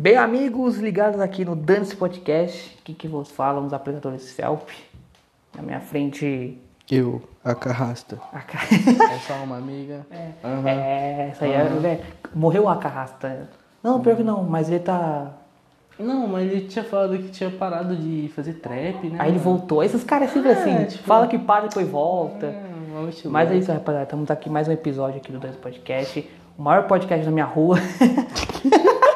Bem, amigos ligados aqui no Dance Podcast, aqui que vos fala, os apresentadores Felp. Na minha frente, Eu, a carrasta. a ca... É só uma amiga. É. É, essa aí é, né? Morreu a carrasta. Não, pior que não, mas ele tá. Não, mas ele tinha falado que tinha parado de fazer trap, né? Aí ele voltou. Esses caras sempre assim, tipo- fala que para e depois volta. É, Mas é isso, rapaziada. Estamos aqui mais um episódio aqui do Dance Podcast. O maior podcast da minha rua.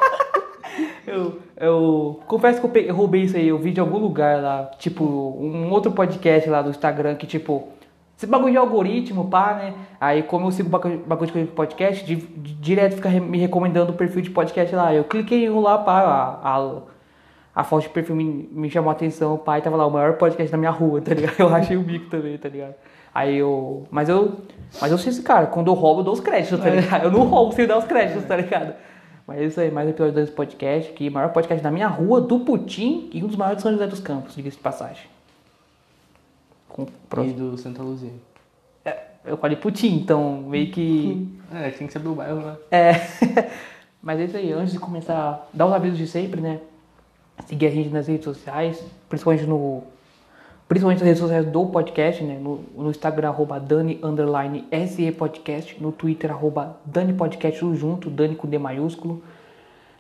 eu, eu confesso que eu, roubei isso aí. Eu vi de algum lugar lá. Tipo, um outro podcast lá do Instagram que, tipo. Esse bagulho de algoritmo, pá, né? Aí, como eu sigo bagulho de podcast, de, de- direto fica me recomendando o perfil de podcast lá. Eu cliquei em um lá, pá, a, a, a foto de perfil me, me chamou a atenção, pá, e tava lá, o maior podcast da minha rua, tá ligado? Eu achei o bico também, tá ligado? Aí eu. Mas eu. Mas eu sei esse cara, quando eu roubo, eu dou os créditos, tá ligado? Eu não roubo sem dar os créditos, tá ligado? Mas é isso aí, mais um episódio desse podcast, que é o maior podcast da minha rua, do Putim e um dos maiores de São José dos Campos, diga-se de passagem. Com. E do Santa Luzia. É, Eu falei Putim, então meio que. É, tem que saber o bairro, né? É. Mas é isso aí, antes de começar, dá os avisos de sempre, né? Seguir a gente nas redes sociais, principalmente no. Principalmente nas redes sociais do podcast, né? No, no Instagram, arroba Dani underline SE Podcast, no Twitter, arroba Dani Podcast, tudo junto, Dani com D maiúsculo.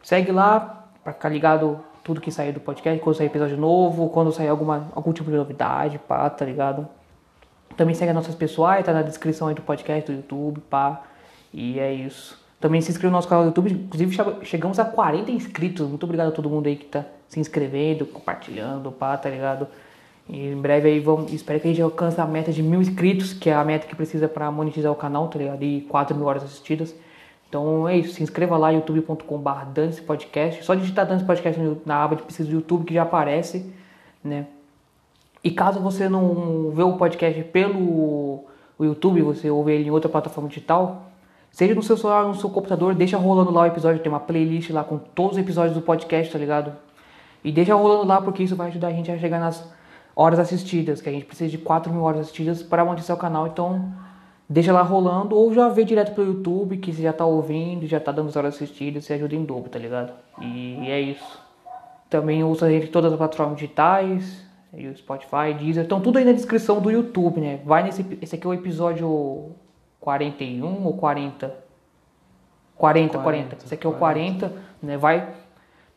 Segue lá pra ficar ligado tudo que sair do podcast, quando sair episódio novo, quando sair alguma, algum tipo de novidade, pá, tá ligado? Também segue as nossas pessoais, tá na descrição aí do podcast do YouTube, pá. E é isso. Também se inscreva no nosso canal do YouTube. Inclusive, che- chegamos a 40 inscritos. Muito obrigado a todo mundo aí que tá se inscrevendo, compartilhando, pá, tá ligado? E em breve aí vamos. Espero que a gente alcance a meta de mil inscritos, que é a meta que precisa pra monetizar o canal, tá ligado? E 4 mil horas assistidas. Então é isso. Se inscreva lá, youtube.com.br Dance Podcast. Só digitar Dance Podcast na aba de pesquisa do YouTube que já aparece, né? E caso você não vê o podcast pelo o YouTube, você ouve ele em outra plataforma digital, seja no seu celular ou no seu computador, deixa rolando lá o episódio, tem uma playlist lá com todos os episódios do podcast, tá ligado? E deixa rolando lá porque isso vai ajudar a gente a chegar nas horas assistidas, que a gente precisa de 4 mil horas assistidas para monetizar o canal, então deixa lá rolando ou já vê direto pelo YouTube, que você já tá ouvindo, já tá dando as horas assistidas, você ajuda em dobro, tá ligado? E é isso. Também ouça a gente em todas as plataformas digitais, e o Spotify, Deezer, estão tudo aí na descrição do YouTube, né? Vai nesse. Esse aqui é o episódio 41 ou 40? 40, 40. 40, Esse aqui é o 40, né? Vai.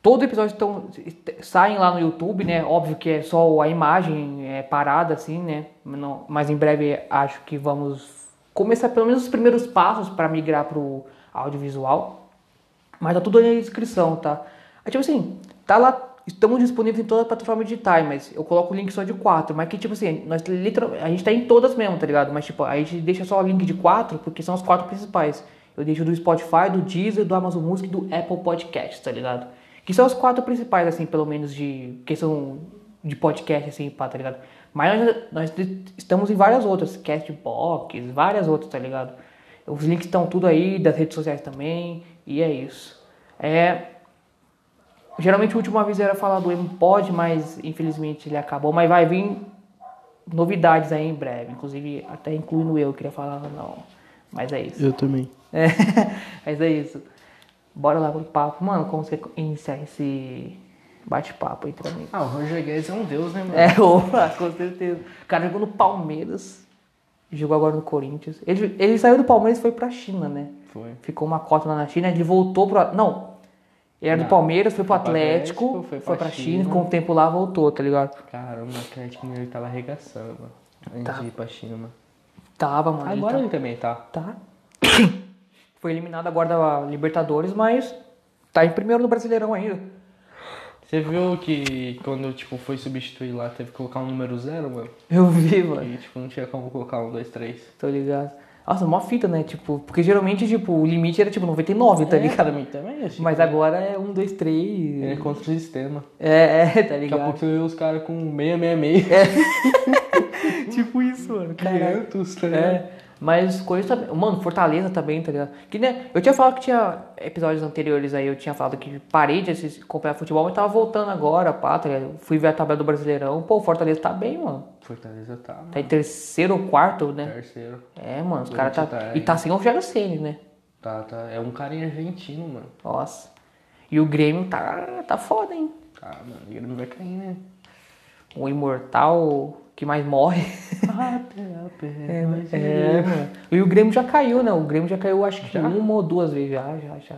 Todo episódio estão, saem lá no YouTube, né? Óbvio que é só a imagem é parada, assim, né? Não- mas em breve acho que vamos começar pelo menos os primeiros passos para migrar pro audiovisual. Mas tá tudo aí na descrição, tá? Aí, tipo assim, tá lá, estamos disponíveis em todas as plataformas digitais, mas eu coloco o link só de quatro. Mas que, tipo assim, nós a gente tá em todas mesmo, tá ligado? Mas, tipo, a gente deixa só o link de quatro, porque são as quatro principais. Eu deixo do Spotify, do Deezer, do Amazon Music e do Apple Podcast, tá ligado? Que são as quatro principais, assim, pelo menos de questão de podcast, assim, pá, tá ligado? Mas nós, nós estamos em várias outras, Castbox, várias outras, tá ligado? Os links estão tudo aí, das redes sociais também, e é isso. É, geralmente o último aviso era falar do M-Pod, mas infelizmente ele acabou, mas vai vir novidades aí em breve, inclusive até incluindo eu, queria falar não, mas é isso. Eu também. É, mas é isso. Bora lá pro papo. Mano, como você iniciar esse bate-papo entre amigos? Ah, o Roger Guedes é um deus, né, mano? É, opa, com certeza. O cara jogou no Palmeiras, jogou agora no Corinthians. Ele, ele saiu do Palmeiras e foi pra China, né? Foi. Ficou uma cota lá na China, ele voltou pro. Não. Ele era do Não. Palmeiras, foi pro Atlético, Atlético, foi, foi pra pra China, China. ficou um tempo lá, voltou, tá ligado? Caramba, o Atlético Mineiro tava arregaçando, mano. Antes Tá. de ir pra China, mano. Tava, mano. ele Agora ele também tá. Tá. Foi eliminado agora da Libertadores, mas tá em primeiro no Brasileirão ainda. Você viu que quando, tipo, foi substituir lá, teve que colocar um número zero, mano? Eu vi, mano. E, tipo, não tinha como colocar um, dois, três. Tô ligado. Nossa, mó fita, né? Tipo, porque geralmente, tipo, o limite era tipo 99, tá É, ligado? também, achei Mas que agora é 1, 2, Ele é 3. contra o sistema. É, é, tá Daqui a ligado? pouco você vê os caras com 666. tipo isso, mano. Caralho. 500, tá ligado? É, mas coisa também. Mano, Fortaleza também, tá ligado? Que, né, eu tinha falado que tinha episódios anteriores aí, eu tinha falado que parei de assistir, acompanhar futebol, mas tava voltando agora, pá, tá ligado? Fui ver a tabela do Brasileirão. Pô, Fortaleza tá bem, mano. Fortaleza tá, mano. Tá em terceiro ou quarto, né? Terceiro. É, mano, os caras tá. Corinthians tá E tá sem o Rogério Ceni, né? Tá, tá. É um cara em argentino, mano. Nossa. E o Grêmio tá, tá foda, hein? Ah, mano, o Grêmio vai cair, né? O imortal que mais morre. é, É, mano. E o Grêmio já caiu, né? O Grêmio já caiu, acho que Já? uma ou duas vezes já, já, já.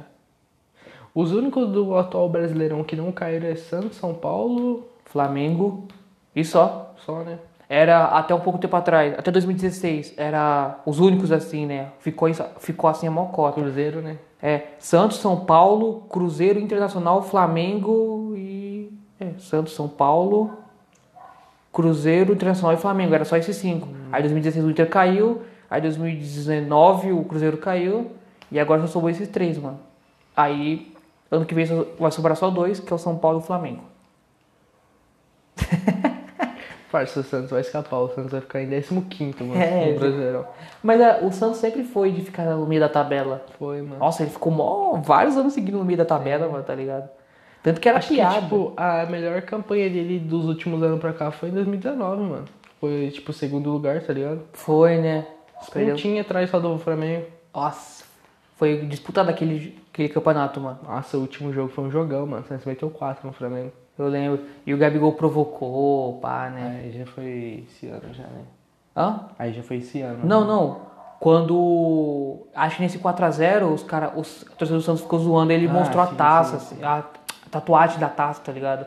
Os únicos do atual Brasileirão que não caíram é Santos, São Paulo, Flamengo e só. só, né? Era até um pouco tempo atrás, até 2016, era os únicos assim, né? Ficou, ficou assim a mocota. Cruzeiro, né? É, Santos, São Paulo, Cruzeiro, Internacional, Flamengo e. É, Santos, São Paulo, Cruzeiro, Internacional e Flamengo. Era só esses cinco. Aí 2016 o Inter caiu, aí 2019 o Cruzeiro caiu, e agora só sobrou esses três, mano. Aí, ano que vem vai sobrar só dois, que é o São Paulo e o Flamengo. Parça, o Santos vai escapar, o Santos vai ficar em 15 mano, É, no Brasileirão. Mas é, o Santos sempre foi de ficar no meio da tabela. Foi, mano. Nossa, ele ficou mó, vários anos seguindo no meio da tabela, mano, tá ligado? Tanto que era Acho que, piada. tipo, a melhor campanha dele dos últimos anos pra cá foi em 2019, mano. Foi, tipo, segundo lugar, tá ligado? Foi, né? Pontinha atrás só do Flamengo. Nossa, foi disputado aquele, aquele campeonato, mano. Nossa, o último jogo foi um jogão, mano. Santos meteu 4 no Flamengo. Eu lembro. E o Gabigol provocou, pá, né? Aí já foi esse ano já, né? Hã? Aí já foi esse ano. Não, não. Quando. Acho que nesse 4x0, os cara, os torcedores do Santos ficou zoando, ele Ah, mostrou a sim, taça, sim, assim, a tatuagem da taça, tá ligado?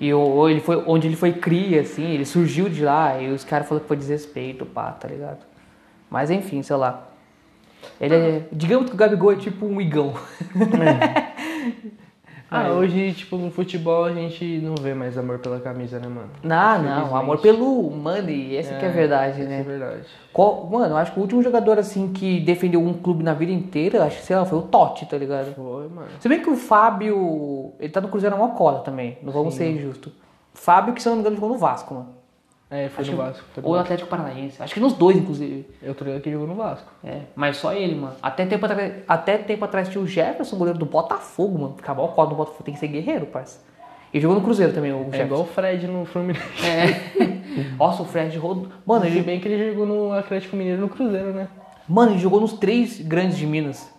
E o, ele foi, onde ele foi cria, assim, ele surgiu de lá, e os caras falaram que foi desrespeito, pá, tá ligado? Mas enfim, sei lá. Ele é. Digamos que o Gabigol é tipo um igão. Ah, hoje, tipo, no futebol a gente não vê mais amor pela camisa, né, mano? Não, não, amor pelo money, essa que é a verdade, essa né? É verdade. Qual- mano, eu acho que o último jogador assim que defendeu um clube na vida inteira, acho que sei lá, foi o Totti, tá ligado? Foi, mano. Se bem que o Fábio, ele tá no Cruzeiro há uma cola também, não vamos ser injustos. Fábio, que se eu não me engano, jogou no Vasco, mano. É, foi Acho no Vasco. Foi no Ou no. Atlético Paranaense. Acho que nos dois, inclusive. Eu tô ligado que jogou no Vasco. É, mas só ele, mano. Até tempo atrás, até tempo atrás tinha o Jefferson, goleiro do Botafogo, mano. Ficar mal cola do Botafogo, tem que ser guerreiro, parça. E jogou no Cruzeiro também, o É Jefferson. igual o Fred no Fluminense. É. Nossa, o Fred rodou. Mano, Se ele, bem que ele jogou no Atlético Mineiro no Cruzeiro, né? mano, ele jogou nos três grandes de Minas.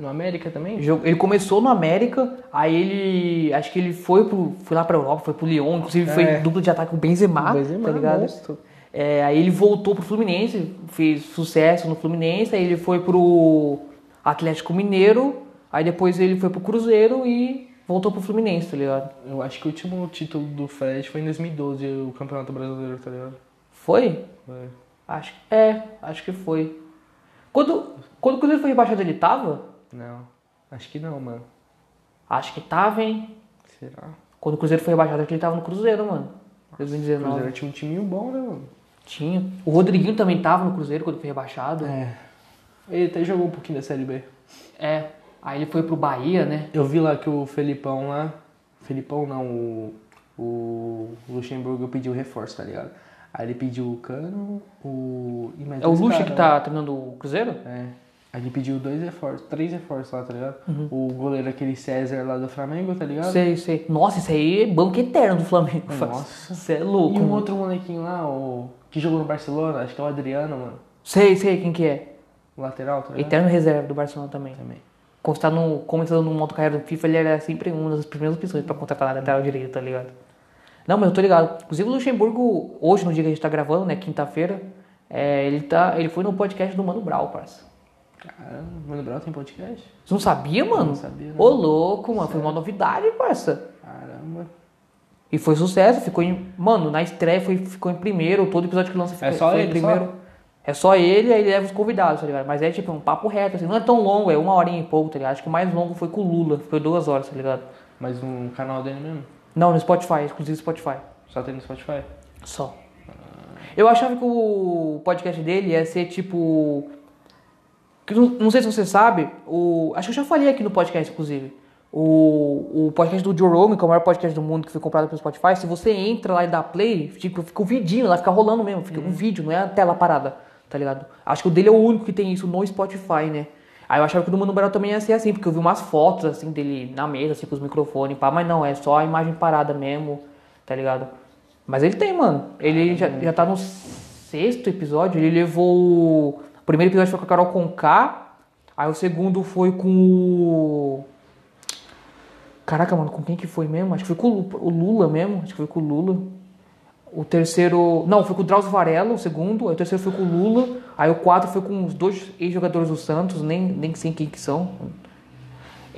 No América também? Ele começou no América, aí ele. Acho que ele foi, pro, foi lá pra Europa, foi pro Lyon, inclusive foi É. dupla de ataque com o Benzema, O Benzema, tá ligado? monstro. É, aí ele voltou pro Fluminense, fez sucesso no Fluminense, aí ele foi pro Atlético Mineiro, aí depois ele foi pro Cruzeiro e voltou pro Fluminense, tá ligado? Eu acho que o último título do Fred foi em 2012, o Campeonato Brasileiro, tá ligado? Foi? Foi. Acho que. É, acho que foi. Quando, quando o Cruzeiro foi rebaixado, ele tava? Não, acho que não, mano. Acho que tava, hein? Será? Quando o Cruzeiro foi rebaixado, acho que ele tava no Cruzeiro, mano. O 2019. Cruzeiro tinha um timinho bom, né, mano? Tinha. O Rodriguinho também tava no Cruzeiro quando foi rebaixado. É. Ele até jogou um pouquinho da Série B. É. Aí ele foi pro Bahia, né? Eu vi lá que o Felipão lá. Felipão não, o. O Luxemburgo pediu reforço, tá ligado? Aí ele pediu o Cano, o. É o Lucha caras, que tá treinando o Cruzeiro? É. Aí ele pediu dois reforços, três reforços lá, tá ligado? Uhum. O goleiro aquele César lá do Flamengo, tá ligado? Sei, sei. Nossa, isso aí é banco eterno do Flamengo. Nossa. Você é louco. E um mano. outro molequinho lá, o. que jogou no Barcelona, acho que é o Adriano, mano. Sei, sei quem que é. O lateral, tá ligado? Eterno reserva do Barcelona também. Também. Tá no, começando no modo carreira do FIFA, ele era sempre uma das primeiras opções pra contratar na lateral direita, tá ligado? Não, mas eu tô ligado. Inclusive o Luxemburgo, hoje, no dia que a gente tá gravando, né, quinta-feira, é, ele, tá, ele foi no podcast do Mano Brau, parça. Caramba, Mano Brown tem podcast? Você não sabia, mano? Não sabia, não. Ô, louco, mano. Foi uma novidade, parça. Caramba. E foi sucesso, ficou em. Mano, na estreia foi, ficou em primeiro, todo episódio que lança fica, É só ele, em primeiro. É só ele, aí ele leva os convidados, tá ligado? Mas é tipo um papo reto, assim, não é tão longo, é uma horinha e pouco, tá ligado? Acho que o mais longo foi com o Lula, foi duas horas, tá ligado? Mas no canal dele mesmo? Não, no Spotify, exclusivo Spotify. Só tem no Spotify? Só. Eu achava que o podcast dele ia ser tipo. Que Não, não sei se você sabe, o, acho que eu já falei aqui no podcast, inclusive. O, o podcast do Joe Rogan, que é o maior podcast do mundo que foi comprado pelo Spotify, se você entra lá e dá play, tipo, fica um vidinho lá, fica rolando mesmo, fica um vídeo, não é a tela parada, tá ligado? Acho que o dele é o único que tem isso no Spotify, né? Aí eu achava que o do Mano Brown também ia ser assim, porque eu vi umas fotos assim dele na mesa, assim, com os microfones, pá, mas não, é só a imagem parada mesmo, tá ligado? Mas ele tem, mano. Ele já, já tá no sexto episódio. Ele levou. Primeiro episódio foi com a Carol Conká. Aí o segundo foi com o. Caraca, mano, com quem que foi mesmo? Acho que foi com o Lu- o Lula mesmo. Acho que foi com o Lula. O terceiro. Não, foi com o Drauzio Varela, o segundo. Aí o terceiro foi com o Lula. Aí o quarto foi com os dois ex-jogadores do Santos, nem, nem sei quem que são.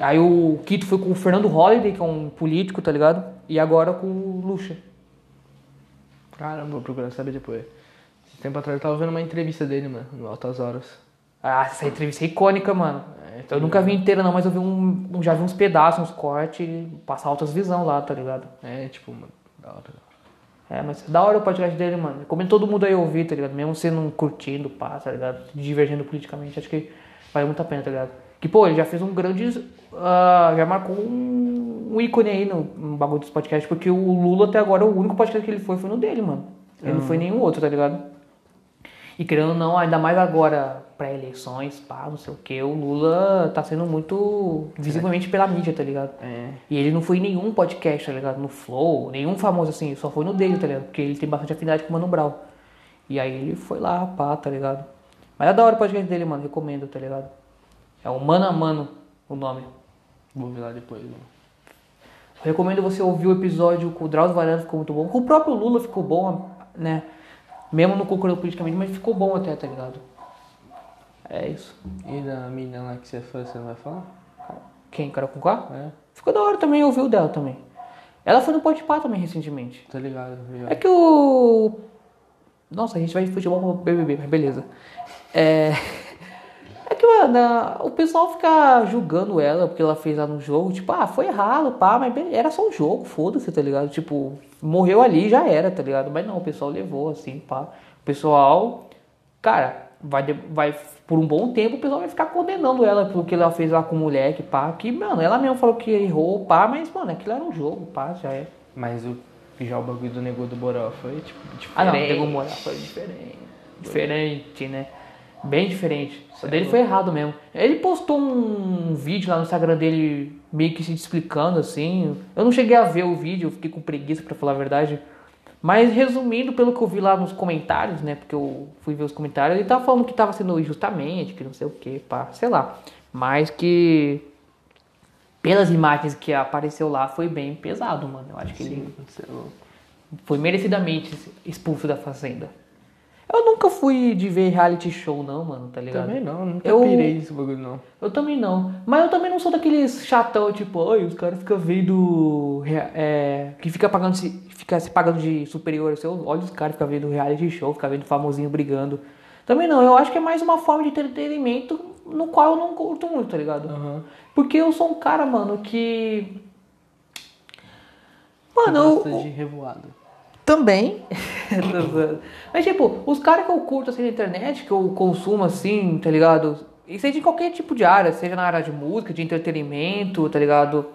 Aí o quinto foi com o Fernando Holliday, que é um político, tá ligado? E agora com o Lucha. Caramba, vou procurar saber depois. Tempo atrás eu tava vendo uma entrevista dele, mano, no Altas Horas. Ah, essa entrevista é icônica, mano. É, Eu nunca vi inteira não, mas eu vi um, já vi uns pedaços, uns cortes, passar altas visão lá, tá ligado? É, tipo, mano, da hora. É, mas é da hora o podcast dele, mano. Recomendo todo mundo aí ouvir, tá ligado? Mesmo você não curtindo, pá, tá ligado? Divergindo politicamente, acho que vale muito a pena, tá ligado? Que, pô, ele já fez um grande. ah, já marcou um, um ícone aí no, no bagulho dos podcasts, porque o Lula até agora, o único podcast que ele foi foi no dele, mano. Ele não foi nenhum outro, tá ligado? E querendo ou não, ainda mais agora pra eleições, pá, não sei o que, o Lula tá sendo muito visivelmente pela mídia, tá ligado? É. E ele não foi em nenhum podcast, tá ligado? No Flow, nenhum famoso assim, só foi no dele, tá ligado? Porque ele tem bastante afinidade com o Mano Brown. E aí ele foi lá, pá, tá ligado? Mas é da hora o podcast dele, mano, recomendo, tá ligado? É o Mano a Mano o nome. Vou ver lá depois, mano. Recomendo você ouvir o episódio com o Drauzio Varela, ficou muito bom. Com o próprio Lula ficou bom, né? Mesmo não concordando politicamente, mas ficou bom até, tá ligado? É isso. E da menina lá que você é fã, você não vai falar? Quem? Carol com? É, Ficou da hora também, ouvir o dela também. Ela foi no Podpah também recentemente. tá ligado, ligado. É que o. Nossa, a gente vai de futebol pro BBB, mas beleza. É. Mano, o pessoal fica julgando ela porque ela fez lá no jogo. Tipo, ah, foi errado, pá, mas era só um jogo, foda-se, tá ligado? Tipo, morreu ali já era, tá ligado? Mas não, o pessoal levou assim, pá. O pessoal, cara, vai, vai por um bom tempo o pessoal vai ficar condenando ela pelo que ela fez lá com o moleque, pá. Que, mano, ela mesmo falou que errou, pá, mas, mano, aquilo era um jogo, pá, já é. Mas o, já o bagulho do Nego do Boró foi, tipo, diferente. Ah, não, Diego Moura foi diferente. Diferente, né? Bem diferente. O dele foi errado mesmo. Ele postou um vídeo lá no Instagram dele, meio que se explicando assim. Eu não cheguei a ver o vídeo, eu fiquei com preguiça pra falar a verdade. Mas resumindo, pelo que eu vi lá nos comentários, né? Porque eu fui ver os comentários, ele tava falando que tava sendo injustamente, que não sei o que, pá, sei lá. Mas que pelas imagens que apareceu lá foi bem pesado, mano. Eu acho que ele Sim, é foi merecidamente expulso da fazenda. Eu nunca fui de ver reality show, não, mano, tá ligado? Também não, nunca Eu- pirei nesse bagulho, não. Eu também não. Mas eu também não sou daqueles chatão, tipo, ai, os caras ficam vendo. É, que fica pagando se, fica se pagando de superior. Seu, olha os caras ficam vendo reality show, fica vendo famosinho brigando. Também não, eu acho que é mais uma forma de entretenimento no qual eu não curto muito, tá ligado? Aham. Porque eu sou um cara, mano, que. Mano, eu, de revoada. também. Mas, tipo, os caras que eu curto assim na internet, que eu consumo assim, tá ligado? E seja em qualquer tipo de área, seja na área de música, de entretenimento, tá ligado?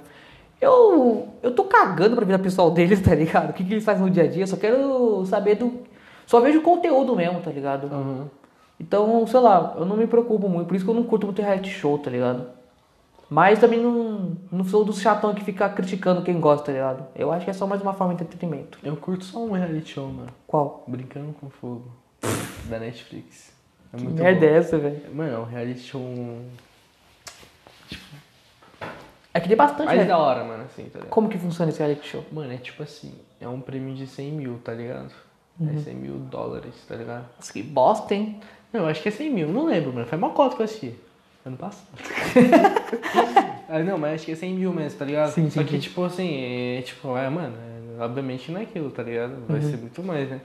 Eu, eu tô cagando pra vida pessoal deles, tá ligado? O que, que eles fazem no dia a dia, só quero saber do. Só vejo o conteúdo mesmo, tá ligado? Aham. Então, sei lá, eu não me preocupo muito, por isso que eu não curto muito reality show, tá ligado? Mas também não, não sou dos chatão que fica criticando quem gosta, tá ligado? Eu acho que é só mais uma forma de entretenimento. Eu curto só um reality show, mano. Qual? Brincando com Fogo. da Netflix. É Que muito merda bom. é essa, velho? Mano, é um reality show É que tem bastante, mais né? da hora, mano, assim, tá ligado? Como que funciona esse reality show? Mano, é tipo assim, é um prêmio de 100 mil, tá ligado? Uhum. É 100 mil dólares, tá ligado? Nossa, que bosta, hein? Não, eu acho que é 100 mil, não lembro, mano. Foi uma cota que eu assisti. Ano passado. ah, não, mas acho que é 100 mil mesmo, tá ligado? Sim, Só sim, que, sim. tipo assim, é, tipo, é, mano, é, obviamente não é aquilo, tá ligado? Vai Uhum. ser muito mais, né?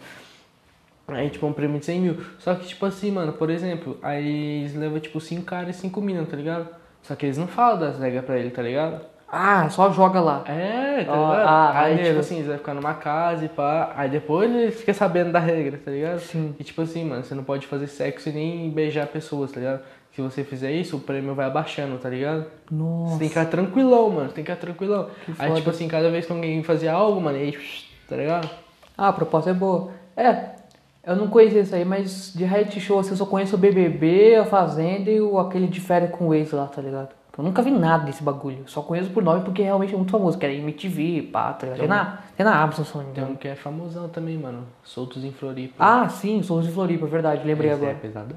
Aí, tipo, um prêmio de 100 mil. Só que, tipo assim, mano, por exemplo, aí eles levam, tipo, 5 caras e 5 minas, tá ligado? Só que eles não falam das regras pra ele, tá ligado? Ah, só joga lá. É, tá Ó, ligado? ah, aí, maneiro. tipo assim, eles vão ficar numa casa e pá. Aí depois eles ficam sabendo da regra, tá ligado? Sim. E tipo assim, mano, você não pode fazer sexo e nem beijar pessoas, tá ligado? Se você fizer isso, o prêmio vai abaixando, tá ligado? Nossa. Você tem que ficar tranquilão, mano. Tem que ficar tranquilão. Aí, foda. tipo assim, cada vez que alguém fazia algo, mano, aí, tá ligado? Ah, a proposta é boa. É, eu não conhecia isso aí, mas de reality show assim, eu só conheço o BBB, a Fazenda e o, aquele de férias com o ex lá, tá ligado? Eu nunca vi nada desse bagulho. Só conheço por nome porque realmente é muito famoso, que era MTV, pá, tá ligado? Tem na, tem na Amazon, se Tem um que é famosão também, mano. Soltos em Floripa. Ah, sim, Souls de Floripa, verdade, lembrei Esse agora. É pesadão.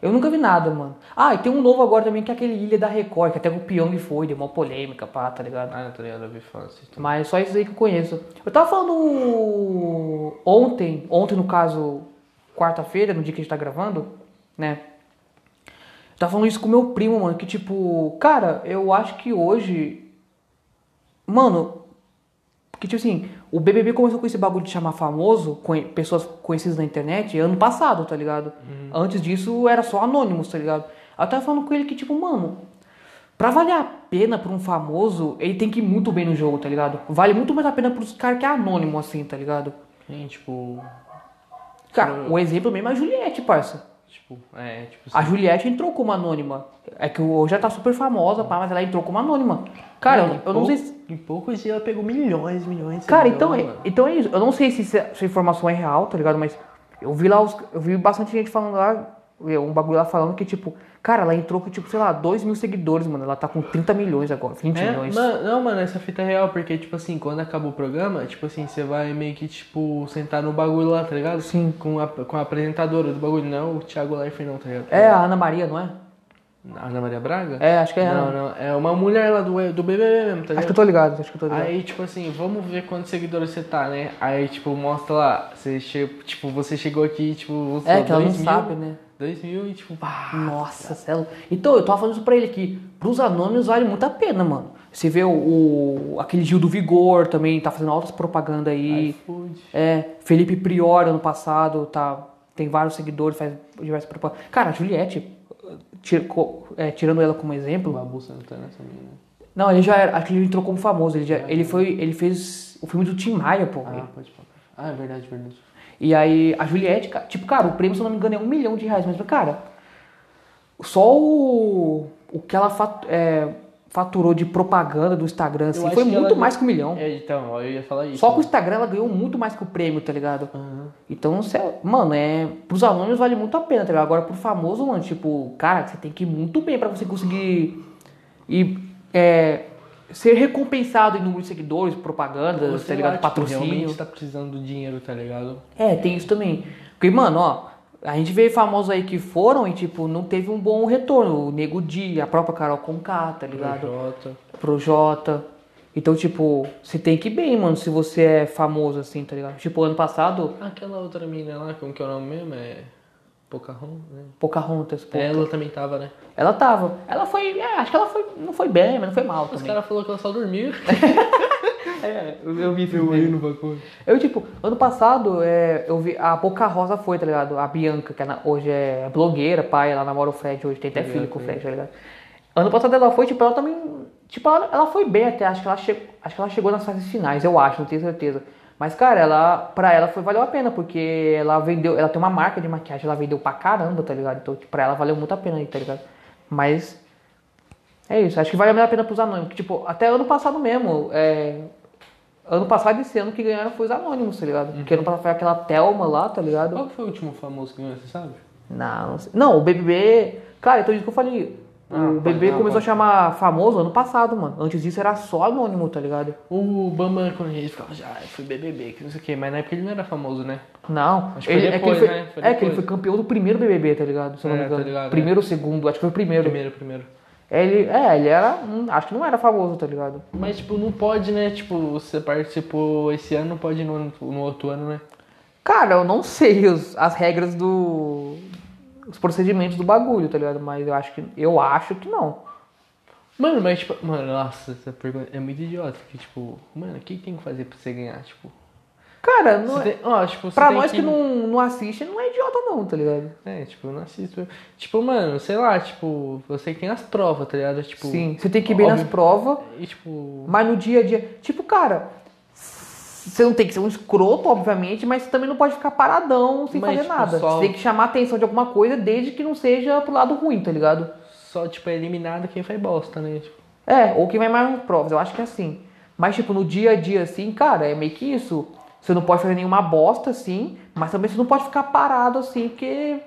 Eu nunca vi nada, mano. Ah, e tem um novo agora também que é aquele Ilha da Record, que até o Pyong foi, deu uma polêmica, pá, tá ligado? Ah, tá ligado, eu vi também. Mas só isso aí que eu conheço. Eu tava falando ontem, ontem no caso, quarta-feira, no dia que a gente tá gravando, né? Eu tava falando isso com meu primo, mano, que tipo, cara, eu acho que hoje. Mano, porque tipo assim, o BBB começou com esse bagulho de chamar famoso, conhe- pessoas conhecidas na internet, ano passado, tá ligado? Antes disso era só anônimos, tá ligado? Eu tava falando com ele que, tipo, mano, Pra valer a pena pra um famoso, ele tem que ir muito bem no jogo, tá ligado? Vale muito mais a pena pros caras que é anônimo, assim, tá ligado? Sim, tipo. Cara, um exemplo mesmo é a Juliette, parça. Tipo, é, tipo. A Juliette entrou como anônima. É que hoje já tá super famosa, pá, mas ela entrou como anônima. Cara, eu, Mano, eu não sei se... Em poucos dias ela pegou milhões, milhões Cara, então é, então é isso. Eu não sei se essa essa informação é real, tá ligado? Mas eu vi lá, os, eu vi bastante gente falando lá, um bagulho lá falando que, tipo, cara, ela entrou com, tipo, sei lá, 2 mil seguidores, mano. Ela tá com 30 milhões agora, 20 É, milhões. mano, não, mano, essa fita é real, porque, tipo assim, quando acaba o programa, tipo assim, você vai meio que, tipo, sentar no bagulho lá, tá ligado? Sim. Com a, com a apresentadora do bagulho, não o Thiago Leifert, não, tá ligado? É a Ana Maria, não é? Ana Maria Braga? É, acho que é Não, ela. não, é uma mulher lá do, do BBB mesmo, tá Acho que ligado? eu tô ligado, acho que eu tô ligado. Aí, tipo assim, vamos ver quantos seguidores você tá, né? Aí, tipo, mostra lá, você che... tipo, você chegou aqui, tipo, É, só que ela não mil, sabe, né? Dois mil e, tipo, pá. Nossa, céu. Então, eu tava falando isso pra ele aqui. Pros anônimos vale muito a pena, mano. Você vê o, o- aquele Gil do Vigor também, tá fazendo altas propaganda aí. iFood. É, Felipe Prior ano passado, tá, tem vários seguidores, faz diversas propagandas. Cara, a Juliette, co- é, tirando ela como O exemplo. Babu Santana também, né? Não, ele já era, acho que ele entrou como famoso. Ele, já, ele, foi, ele fez o filme do Tim Maia, pô. Ah, pode falar. Ah, é verdade, verdade. E aí, a Juliette, tipo, cara, o prêmio, se eu não me engano, é um milhão de reais. Mas, cara, só o, o que ela fat- é, faturou de propaganda do Instagram, assim, foi muito mais que um milhão. É, então, eu ia falar isso. Só com o né? Instagram ela ganhou muito mais que o prêmio, tá ligado? Aham. Então, cê, mano, é. Pros anônimos vale muito a pena, tá ligado? Agora pro famoso, mano, tipo, cara, você tem que ir muito bem pra você conseguir ir, é, ser recompensado em número de seguidores, propaganda, Ou tá ligado? lá, tipo, Patrocínio. realmente tá precisando do dinheiro, tá ligado? É, tem isso também. Porque, mano, ó, a gente vê famosos aí que foram e, tipo, não teve um bom retorno. O Nego Di, a própria Carol Conká, tá ligado? Projota. Projota. Então, tipo, você tem que ir bem, mano, se você é famoso, assim, tá ligado? Tipo, ano passado, Aquela outra mina lá, como que é o nome mesmo? É. Pocahontas, né? Pocahontas, pô. Ela também tava, né? Ela tava. Ela foi. É, acho que ela foi. Não foi bem, mas não foi mal Os também. caras falaram que ela só dormiu. É, eu, vi isso. Eu ri no bagulho. Eu, tipo, ano passado, é, eu vi. A Boca Rosa foi, tá ligado? A Bianca, que é na- hoje é blogueira, pai, ela namora o Fred hoje, tem até Tá filho com o Fred, tá ligado? Ano passado ela foi, tipo, ela também. Tipo, ela, ela foi bem até, acho que ela, che, acho que ela chegou nas fases finais, eu acho, não tenho certeza. Mas, cara, ela, pra ela foi, valeu a pena, porque ela vendeu, ela tem uma marca de maquiagem, ela vendeu pra caramba, tá ligado? Então, tipo, pra ela valeu muito a pena aí, tá ligado? Mas, é isso, acho que vale a pena pros anônimos, que, tipo, até ano passado mesmo, é, ano passado e esse ano que ganharam foi os anônimos, tá ligado? Porque ano passado foi aquela Thelma lá, tá ligado? Qual que foi o último famoso que ganhou, você sabe? Não, não sei. Não, o BBB. Cara, então isso que eu falei. Ah, o BBB não, começou a chamar famoso ano passado, mano. Antes disso era só anônimo, tá ligado? O Bambam, quando a gente ficava, já, eu fui BBB, que não sei o quê. Mas na época ele não era famoso, né? Não. Acho que foi ele, é que depois, ele foi, né? Foi é que ele depois. foi campeão do primeiro BBB, tá ligado? Se eu não É, me engano. tá ligado, primeiro ou segundo, acho que foi o primeiro. Primeiro, primeiro. Ele, é, ele era. Acho que não era famoso, tá ligado? Mas, tipo, não pode, né? Tipo, você participou esse ano, não pode ir no, no outro ano, né? Cara, eu não sei os- as regras do. Os procedimentos do bagulho, tá ligado? Mas eu acho que. Eu acho que não. Mano, mas, tipo, mano, nossa, essa pergunta é muito idiota. Porque, tipo, mano, o que tem que fazer pra você ganhar? Tipo, Cara, não você é- tem, ó, tipo, pra nós que, não, não assiste, não é idiota, não, tá ligado? É, tipo, eu não assisto. Tipo, mano, sei lá, tipo, você tem as provas, tá ligado? Tipo, Sim, você tem que ir bem nas óbvio- provas. E, tipo, Mas no dia a dia, tipo, cara, você não tem que ser um escroto, obviamente, mas você também não pode ficar paradão sem Mas, fazer tipo, nada. só- Você tem que chamar a atenção de alguma coisa, desde que não seja pro lado ruim, tá ligado? só, tipo, é eliminado quem faz bosta, né? Tipo, É, ou quem vai mais provas, eu acho que é assim. Mas, tipo, no dia a dia, assim, cara, é meio que isso. Você não pode fazer nenhuma bosta, assim, mas também você não pode ficar parado, assim, porque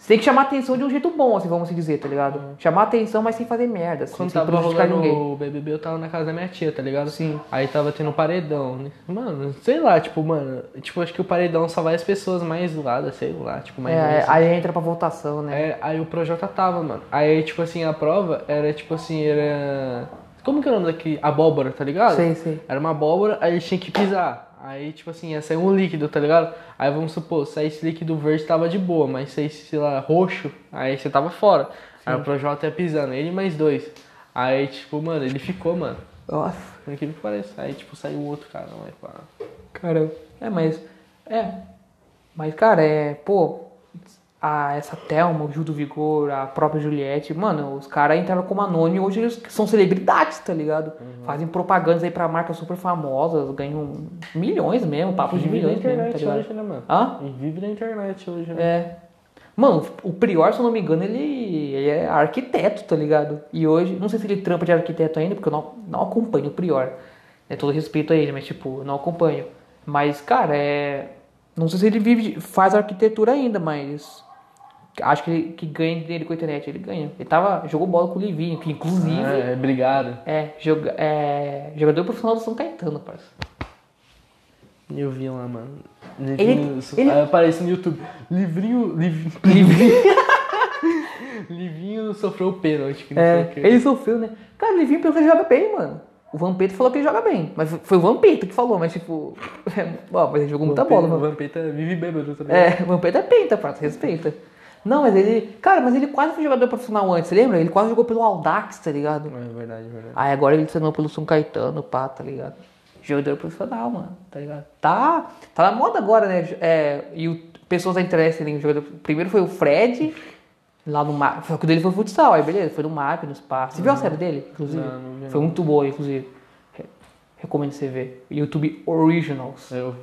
Você tem que chamar atenção de um jeito bom, assim, vamos dizer, tá ligado? Chamar atenção, mas sem fazer merda, assim, Quando sem tava prejudicar ninguém. o BBB, eu tava na casa da minha tia, tá ligado? Sim. Aí tava tendo um paredão, né? Mano, sei lá, tipo, mano, tipo, acho que o paredão só vai as pessoas mais zoadas, sei lá, tipo, mais... É, ruins, assim. aí entra pra votação, né? É, aí o Projota tava, mano. Aí, tipo assim, a prova era, tipo assim, era... Como que é o nome daqui? Abóbora, tá ligado? Sei, sei. Era uma abóbora, aí eles tinham que pisar. Aí, tipo assim, ia sair um líquido, tá ligado? Aí vamos supor, se esse líquido verde tava de boa, mas se esse, sei lá, roxo, aí você tava fora. Aí o Projota ia pisando, ele mais dois. Aí, tipo, mano, ele ficou, mano. Nossa, Por que pareça. Aí, tipo, saiu um outro cara, não é pá. cara. É, mas. É. Mas, cara, é. Pô. A, essa Thelma, o Gil do Vigor, a própria Juliette, mano, os caras entraram como anônimo e hoje eles são celebridades, tá ligado? Fazem propagandas aí pra marcas super famosas, ganham milhões mesmo, papos de Vive na milhões mesmo, tá internet hoje, né, mano? Hã? E vive na internet hoje, né? É. Mano, o Prior, se eu não me engano, ele, ele é arquiteto, tá ligado? E hoje, não sei se ele trampa de arquiteto ainda, porque eu não, não acompanho o Prior. É todo respeito a ele, mas tipo, eu não acompanho. Mas, cara, é. Não sei se ele vive, faz arquitetura ainda, mas. Acho que, ele, que ganha dele com a internet, ele ganha. Ele tava, jogou bola com o Livinho, que inclusive É, obrigado. é, joga, é jogador profissional do São Caetano, parceiro. Eu vi lá, mano. Ele- Livrinho, ele- Aí aparece no YouTube. Livrinho. Liv... Livrinho. Livinho sofreu o pênalti. Que não sei É, o quê. ele sofreu, né? Cara, o Livinho pelo que ele joga bem, mano. O Vampeta falou que ele joga bem. Mas foi o Vampeta que falou, mas tipo. ó, mas ele jogou muita bola, O mano. Vampeta vive bêbado também. É, o Vampeta é penta, parça, respeita. Não, mas ele. Cara, mas ele quase foi jogador profissional antes, lembra? Ele quase jogou pelo Audax, tá ligado? É verdade, é verdade. Aí agora ele treinou pelo São Caetano, pá, tá ligado? Jogador profissional, mano, tá ligado? Tá, tá na moda agora, né? É, e o, pessoas da internet serem jogador. Primeiro foi o Fred, lá no que o dele foi futsal, aí beleza, foi no MAP, no Spa. Você viu a série dele, inclusive? Não, não vi, foi muito boa, inclusive. Re- Recomendo você ver. YouTube Originals. Eu...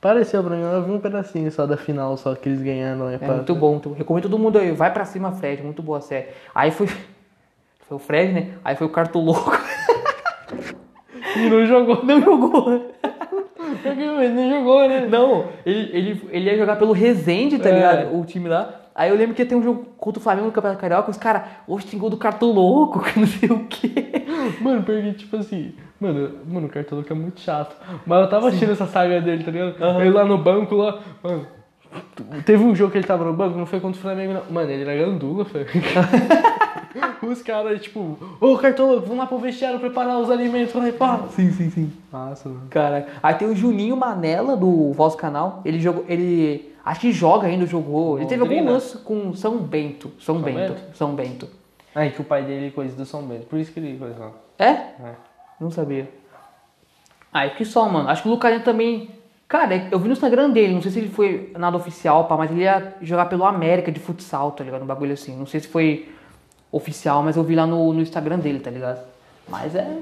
Pareceu pra mim, eu vi um pedacinho só da final, só que eles ganharam. Né, É pra- muito bom. Recomendo todo mundo aí. Vai pra cima, Fred. Muito boa a série. Aí foi. Foi o Fred, né? Aí foi o Cartoloco. E não jogou. Não jogou. Ele não jogou, né? Não, ele, ele, ele ia jogar pelo Resende, tá É. ligado? O time lá. Aí eu lembro que ter um jogo contra o Flamengo no Campeonato Carioca. Os caras, hoje tem gol do Cartoloco, que não sei o quê. Mano, porque, tipo assim, mano, mano, o Cartoloco é muito chato. Mas eu tava assistindo essa saga dele, tá ligado? Ele lá no banco, lá, mano. Teve um jogo que ele tava no banco, não foi contra o Flamengo, não. Mano, ele era gandula, velho. Os caras, tipo, ô Cartoloco, vamos lá pro vestiário preparar os alimentos. Falei, pá. Sim, sim, sim. Nossa, mano. Cara, aí tem o Juninho Manela do Voz Canal. Ele jogou. Ele. Acho que joga ainda, jogou. Ele teve algum lance com São Bento. São, Bento. Bento? São Bento. Aí que o pai dele coisa do São Bento, por isso que ele coisa lá. É? É. Não sabia. Aí que só, mano. Acho que o Lucarinho também. Cara, eu vi no Instagram dele, não sei se ele foi nada oficial, pá, mas ele ia jogar pelo América de futsal, tá ligado? Um bagulho assim. Não sei se foi oficial, mas eu vi lá no, no Instagram dele, tá ligado? Mas é.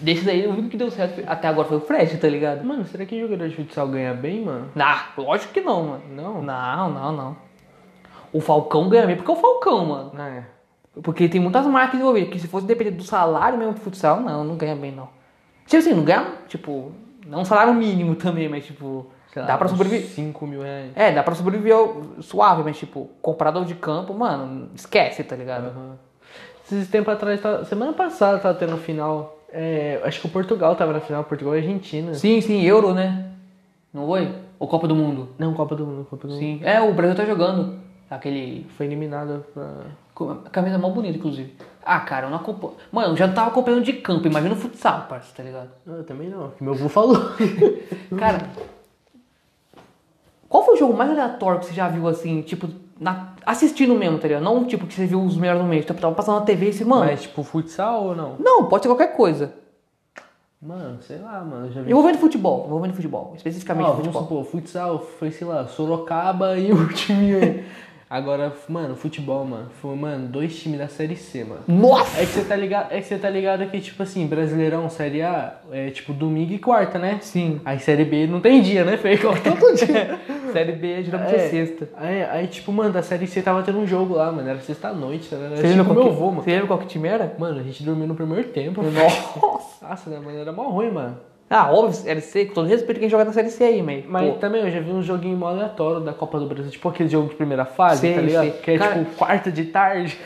Desses aí, o único que deu certo até agora foi o Fred, tá ligado? Mano, será que jogador de futsal ganha bem, mano? Ah, lógico que não, mano. Não? Não, não, não. O Falcão ganha bem porque é o Falcão, mano. Não, é. Porque tem muitas marcas envolvidas, que se fosse depender do salário mesmo de futsal, não, não ganha bem, não. Tipo assim, não ganha, tipo, não um salário mínimo também, mas tipo, lá, dá pra sobreviver. 5 mil reais. É, dá pra sobreviver suave, mas tipo, comprador de campo, mano, esquece, tá ligado? Aham. Esses tempos atrás, tá- semana passada tava tendo final. É, acho que o Portugal tava na final, Portugal e Argentina. Sim, sim, Euro, né? Não foi? Ou Copa do Mundo? Não, Copa do Mundo, Copa do Mundo. Sim. É, o Brasil tá jogando. Aquele. Foi eliminado pra. a Camisa mal bonita, inclusive. Ah, cara, eu não acompanho. Mano, eu já não tava acompanhando de campo, imagina o futsal, parça, tá ligado? Não, eu também não, que meu avô falou. Cara, qual foi o jogo mais aleatório que você já viu assim, tipo, na- assistindo mesmo, tá ligado? Não tipo que você viu os melhores no mês, tipo, tava passando na TV e mano. Mas tipo, futsal ou não? Não, pode ser qualquer coisa. Mano, sei lá, mano, eu já vi. Envolvendo futebol, envolvendo futebol, especificamente vamos futebol. supor, futsal foi, sei lá, Sorocaba e o time. Agora, mano, futebol, mano, foi, mano, dois times da Série C, mano. Nossa! É que você tá ligado, é que você tá ligado que, tipo assim, Brasileirão, Série A, é tipo domingo e quarta, né? Sim. Aí Série B não tem dia, né, Fê? Todo dia. Série B geralmente é, sexta. Aí, aí, tipo, mano, da Série C tava tendo um jogo lá, mano, era sexta-noite, tá ligado? Você Era lembra, tipo qual meu que, avô, mano. você lembra qual que time era? Mano, a gente dormiu no primeiro tempo. Nossa! Nossa, né, mano, era mó ruim, mano. Ah, óbvio, Série C, com todo respeito quem joga na Série C aí, mas. Mas pô, também eu já vi um joguinho mó aleatório da Copa do Brasil, tipo aquele jogo de primeira fase, Sei, tá ligado? sei. Que é Cara- tipo quarta de tarde.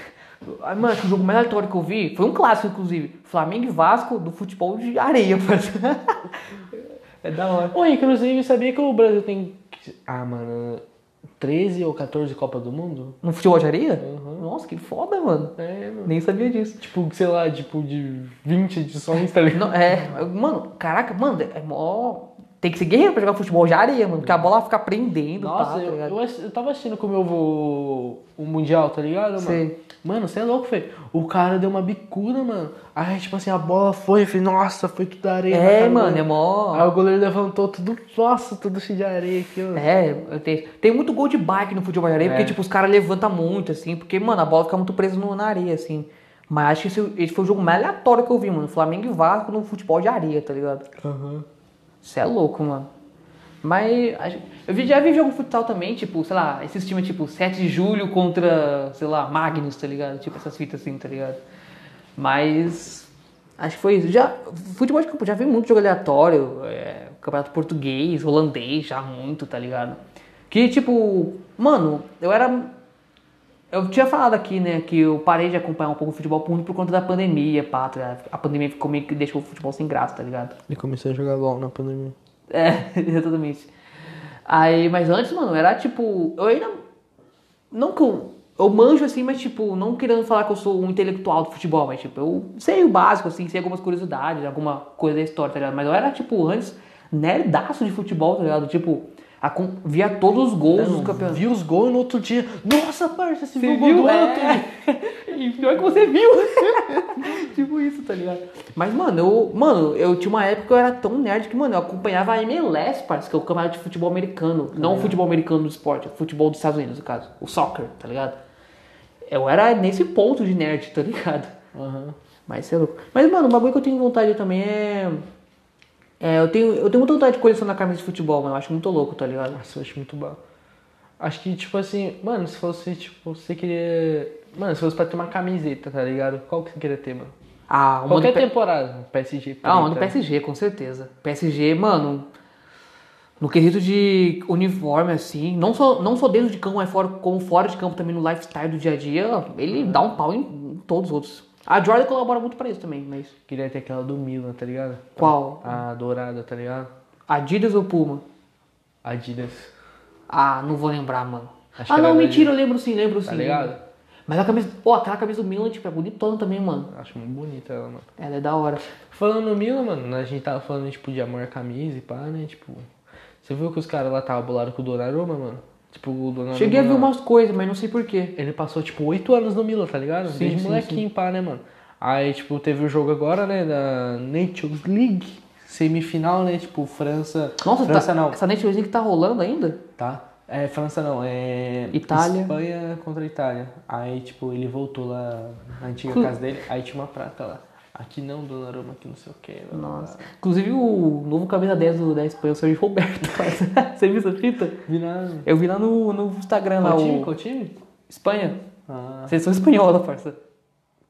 Ai, mano, acho que o jogo mais aleatório que eu vi foi um clássico, inclusive. Flamengo e Vasco do futebol de areia. É da hora. Oi, inclusive, sabia que o Brasil tem. Ah, mano. 13 ou 14 Copa do Mundo? No futebol de areia? Uhum. Nossa, que foda, mano. É, mano. Nem sabia disso. Tipo, sei lá, tipo de 20 edições, tá ligado? Não, é, mano, caraca, mano, é mó. Tem que ser guerreiro pra jogar futebol de areia, mano. Porque a bola fica prendendo. Nossa, pá, tá eu, eu, eu tava assistindo com o meu avô o Mundial, tá ligado, mano? Sei. Mano, você é louco, velho. O cara deu uma bicuda, mano. Aí, tipo assim, a bola foi, eu falei, nossa, foi tudo areia. É, mano, é mó. Aí o goleiro levantou tudo, nossa, tudo cheio de areia aqui, ó. É, eu tenho- tem muito gol de bike no futebol de areia, É. porque, tipo, os caras levantam muito, assim, porque, mano, a bola fica muito presa no- na areia, assim. Mas acho que esse, esse foi o jogo mais aleatório que eu vi, mano. Flamengo e Vasco no futebol de areia, tá ligado? Aham. Isso é louco, mano. Mas eu já vi jogo futsal também, tipo, sei lá, esses times tipo 7 de julho contra, sei lá, Magnus, tá ligado? Tipo essas fitas assim, tá ligado? Mas acho que foi isso. Já, futebol de campo, já vi muito jogo aleatório, é, campeonato português, holandês, já muito, tá ligado? Que tipo, mano, eu era. Eu tinha falado aqui, né, que eu parei de acompanhar um pouco o futebol muito por conta da pandemia, pá, ligado? A pandemia ficou meio que deixou o futebol sem graça, tá ligado? Ele começou a jogar LOL na pandemia. É, exatamente. Aí, mas antes, mano, era tipo. Eu ainda. Não que eu. Eu manjo assim, mas tipo, não querendo falar que eu sou um intelectual do futebol, mas tipo, eu sei o básico, assim, sei algumas curiosidades, alguma coisa da história, tá ligado? Mas eu era, tipo, antes, nerdaço de futebol, tá ligado? Tipo, acom- via todos os gols dos campeonatos. Vi os gols no outro dia. Nossa, parça, esse Você viu o viu? gol do É. E pior que você viu. tipo isso, tá ligado? Mas, mano, eu, mano, eu tinha uma época que eu era tão nerd que, mano, eu acompanhava a MLS, parece que é o campeonato de futebol americano. Não o futebol americano do esporte, é o futebol dos Estados Unidos, no caso. O soccer, tá ligado? Eu era nesse ponto de nerd, tá ligado? Aham. Mas você é louco. Mas, mano, o bagulho que eu tenho vontade também é. É, eu tenho, eu tenho muita vontade de colecionar camisa de futebol, mano. Eu acho muito louco, tá ligado? Nossa, eu acho muito bom. Acho que, tipo assim, mano, se fosse, tipo, você queria. Mano, se fosse pra ter uma camiseta, tá ligado? Qual que você queria ter, mano? Ah, uma Qualquer do temporada, PSG. Ah, uma do. PSG, com certeza. PSG, mano, no quesito de uniforme, assim, não só, não só dentro de campo, mas fora, como fora de campo também no lifestyle do dia a dia, ele dá um pau em todos os outros. A Jordan colabora muito pra isso também, mas Queria ter aquela do Milan, tá ligado? qual? A dourada, tá ligado? Adidas ou Puma? Adidas. Ah, não vou lembrar, mano. Acho ah, não, mentira, eu lembro sim, lembro sim. Tá ligado? Mas a camisa, pô, aquela camisa do Milan, tipo, é bonitona também, mano. Acho muito bonita ela, mano. Ela é da hora. Falando no Milan, mano, a gente tava falando, tipo, de amor à camisa e pá, né? Tipo, você viu que os caras lá estavam bolados com o Donnarumma, mano? Tipo, o Donnarumma... Cheguei a ver umas coisas, mas não sei porquê. Ele passou, tipo, oito anos no Milan, tá ligado? Sim, Desde sim, molequinho, pá, né, mano? Aí, tipo, teve o jogo agora, né, da Nations League, semifinal, né, tipo, França... Nossa, França tá, não, essa Nations League tá rolando ainda? tá? É, França não, é... Itália. Espanha contra Itália. Aí, tipo, ele voltou lá na antiga casa dele, aí tinha uma placa lá. Aqui não, Donnarumma, aqui não sei o blá. Nossa. Inclusive o novo camisa 10 do, da Espanha, o Sérgio Roberto. Você viu essa fita? Vi nada. Eu vi lá no, no Instagram lá Qual time? o. Qual time? Espanha. Ah, Seleção espanhola, parça.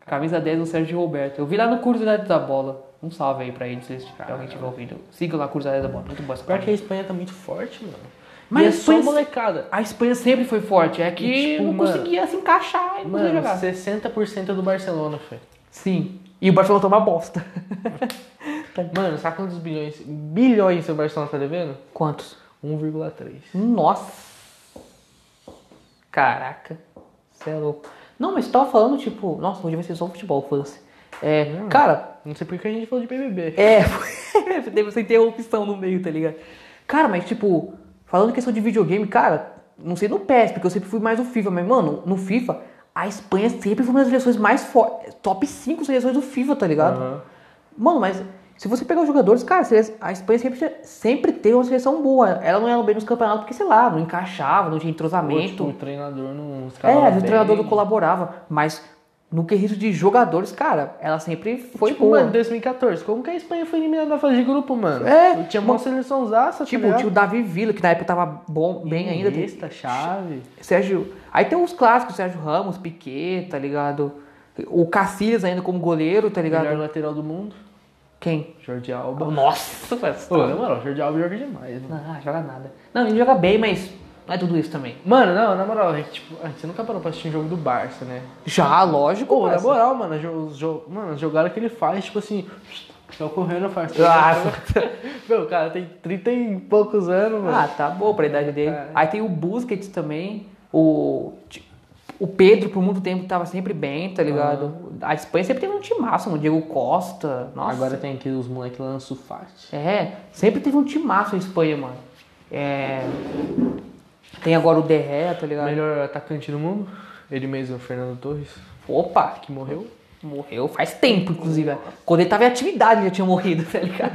Camisa 10 do Sérgio Roberto. Eu vi lá no Curiosidade da Bola. Um salve aí pra eles, se alguém tiver ouvindo. Siga lá Curiosidade da Bola. Muito boa essa pior que a. Espanha tá muito forte, mano. Mas e a é só Espanha- molecada. A Espanha sempre foi forte. É que E, tipo, não mano, conseguia se encaixar e não Mano, jogar. 60% do Barcelona, foi. Sim. E o Barcelona toma bosta. Mano, sabe quantos bilhões, bilhões o Barcelona tá devendo? Quantos? 1,3. Nossa! Caraca, você é louco. Não, mas você tava falando, tipo, nossa, hoje vai ser só futebol, foda-se. É, Não. cara, Não sei porque a gente falou de BBB. é, teve essa interrupção no meio, tá ligado? Cara, mas tipo, falando em questão de videogame, cara, não sei no PES, porque eu sempre fui mais do FIFA, mas, mano, no FIFA, a Espanha sempre foi uma das seleções mais fortes, top 5 seleções do FIFA, tá ligado? Aham. Mano, mas se você pegar os jogadores, cara, a Espanha sempre, sempre teve uma seleção boa. Ela não ia bem nos campeonatos porque, sei lá, não encaixava, não tinha entrosamento. tipo, o treinador não É, o treinador não colaborava, mas no quesito de jogadores, cara, ela sempre foi Tipo, boa. mano, em 2014, como que a Espanha foi eliminada da fase de grupo, mano? É, Tinha uma mano, seleção zaça, tipo, tinha o Davi Villa, que na época tava bom, bem ainda. Iniesta, Chave. Sérgio. Aí tem os clássicos, Sérgio Ramos, Piquet, tá ligado? O Cacilhas ainda como goleiro, tá ligado? Melhor lateral do mundo. Quem? Jordi Alba. Nossa, parceiro. Pô, na moral, Jordi Alba joga demais, mano. Ah, joga nada. Não, ele joga bem, mas não é tudo isso também. Mano, não, na moral, é que, tipo, a gente nunca parou pra assistir um jogo do Barça, né? Já, lógico. Pô, na moral, mano, jo, jo, mano, a jogada que ele faz, tipo assim, só correndo faz. Ah, Meu, o cara tem 30 e poucos anos, mano. Ah, tá bom pra idade dele. É. Aí tem o Busquets também. O, o Pedro, por muito tempo, tava sempre bem, tá ligado? A Espanha sempre teve um timaço, mano. Diego Costa. Nossa. Agora tem aqui os moleques lá no Sufate. É, sempre teve um timaço a Espanha, mano. É. Tem agora o Derré, tá ligado? Melhor atacante do mundo, ele mesmo, Fernando Torres, Opa, que morreu. morreu faz tempo, inclusive. Quando ele tava em atividade, ele já tinha morrido, tá ligado?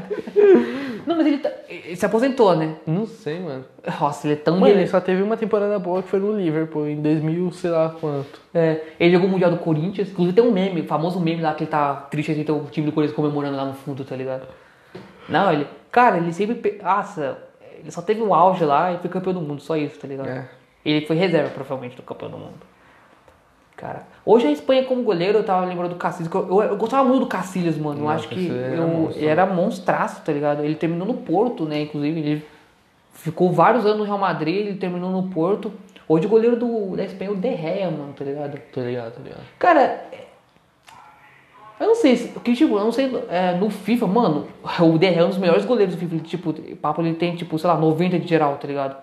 Não, mas ele, tá- ele se aposentou, né? Não sei, mano. Nossa, ele é tão Mano, ele, só teve uma temporada boa que foi no Liverpool, em 2000, sei lá quanto. é, ele jogou o Mundial do Corinthians. Inclusive tem um meme, o famoso meme lá que ele tá triste assim, tem o time do Corinthians comemorando lá no fundo, tá ligado? Não, ele. Cara, ele sempre. Nossa, ele só teve um auge lá e foi campeão do mundo, só isso, tá ligado? É. Ele foi reserva, provavelmente, do campeão do mundo. Cara, hoje a Espanha como goleiro, eu tava lembrando do Cacilhas. Eu, eu, eu gostava muito do Cacilhas, mano. Eu Nossa, acho que era eu- monstro. ele era monstraço, tá ligado? Ele terminou no Porto, né? Inclusive, ele ficou vários anos no Real Madrid, ele terminou no Porto. Hoje o goleiro do, da Espanha é o De Gea, mano, tá ligado? Tá ligado, tá ligado. Cara, é- eu não sei, se- que tipo, eu não sei, é, no FIFA, mano, o Gea é um dos melhores goleiros do FIFA, ele, tipo, o papo ele tem, tipo, sei lá, 90 de geral, tá ligado?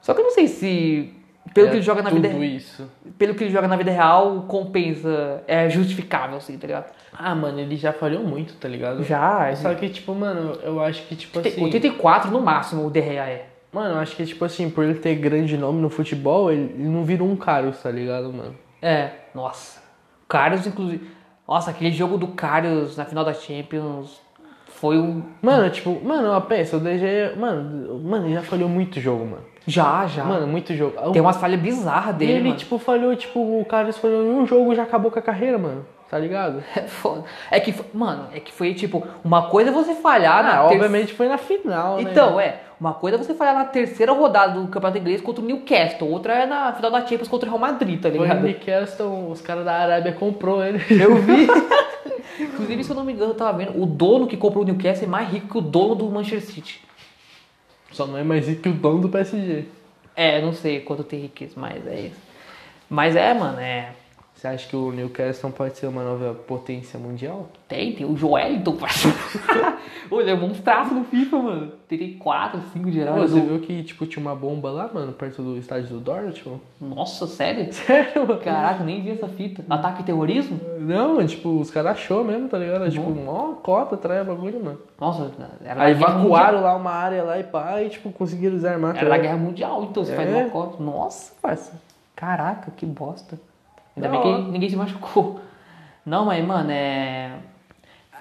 Só que eu não sei se, pelo É que ele joga na vida isso. pelo que ele joga na vida real, compensa, é justificável, assim, tá ligado? Ah, mano, ele já falhou muito, tá ligado? Já, Só que, tipo, mano, eu acho que, tipo assim... 84 no máximo o Gea é. Mano, eu acho que, tipo assim, por ele ter grande nome no futebol, ele, ele não virou um Carlos, tá ligado, mano? É, nossa. Karius, inclusive. Nossa, aquele jogo do Karius na final da Champions foi um. Mano, tipo, mano, pensa, o DG, mano, mano, ele já falhou muito jogo, mano. Já, já. Mano, muito jogo. Tem umas falhas bizarras E dele, ele, mano. tipo, falhou, tipo, o Carlos falhou em um jogo e já acabou com a carreira, mano. Tá ligado? É foda. É que, mano, é que foi tipo, uma coisa é você falhar na Ah, ter- obviamente foi na final, né? Então, é, uma coisa é você falhar na terceira rodada do Campeonato Inglês contra o Newcastle, outra é na final da Champions contra o Real Madrid, tá Foi ligado? o Newcastle, os caras da Arábia comprou ele. Eu vi. Inclusive, se eu não me engano, eu tava vendo, o dono que comprou o Newcastle é mais rico que o dono do Manchester City. Só não é mais rico que o dono do PSG. É, não sei quanto tem riqueza, mas é isso. Mas é, mano, é. Você acha que o Newcastle pode ser uma nova potência mundial? Tem, tem o Joelito, parceiro. Ele é monstraço no FIFA, mano. Tem 4, 5 geral. Você viu que, tipo, tinha uma bomba lá, mano, perto do estádio do Dortmund? Nossa, sério? Sério, mano? Caraca, nem vi essa fita. Ataque e terrorismo? Não, mano, tipo, os caras achou mesmo, tá ligado? Tipo, mó cota do bagulho, mano. Nossa, era Aí evacuaram lá uma área lá e pá, e tipo, conseguiram desarmar. mundial. Era da guerra mundial, então você É. faz uma cota. Nossa, parça. Caraca, que bosta. Ainda Da bem que ninguém se machucou. Não, mas, mano, é.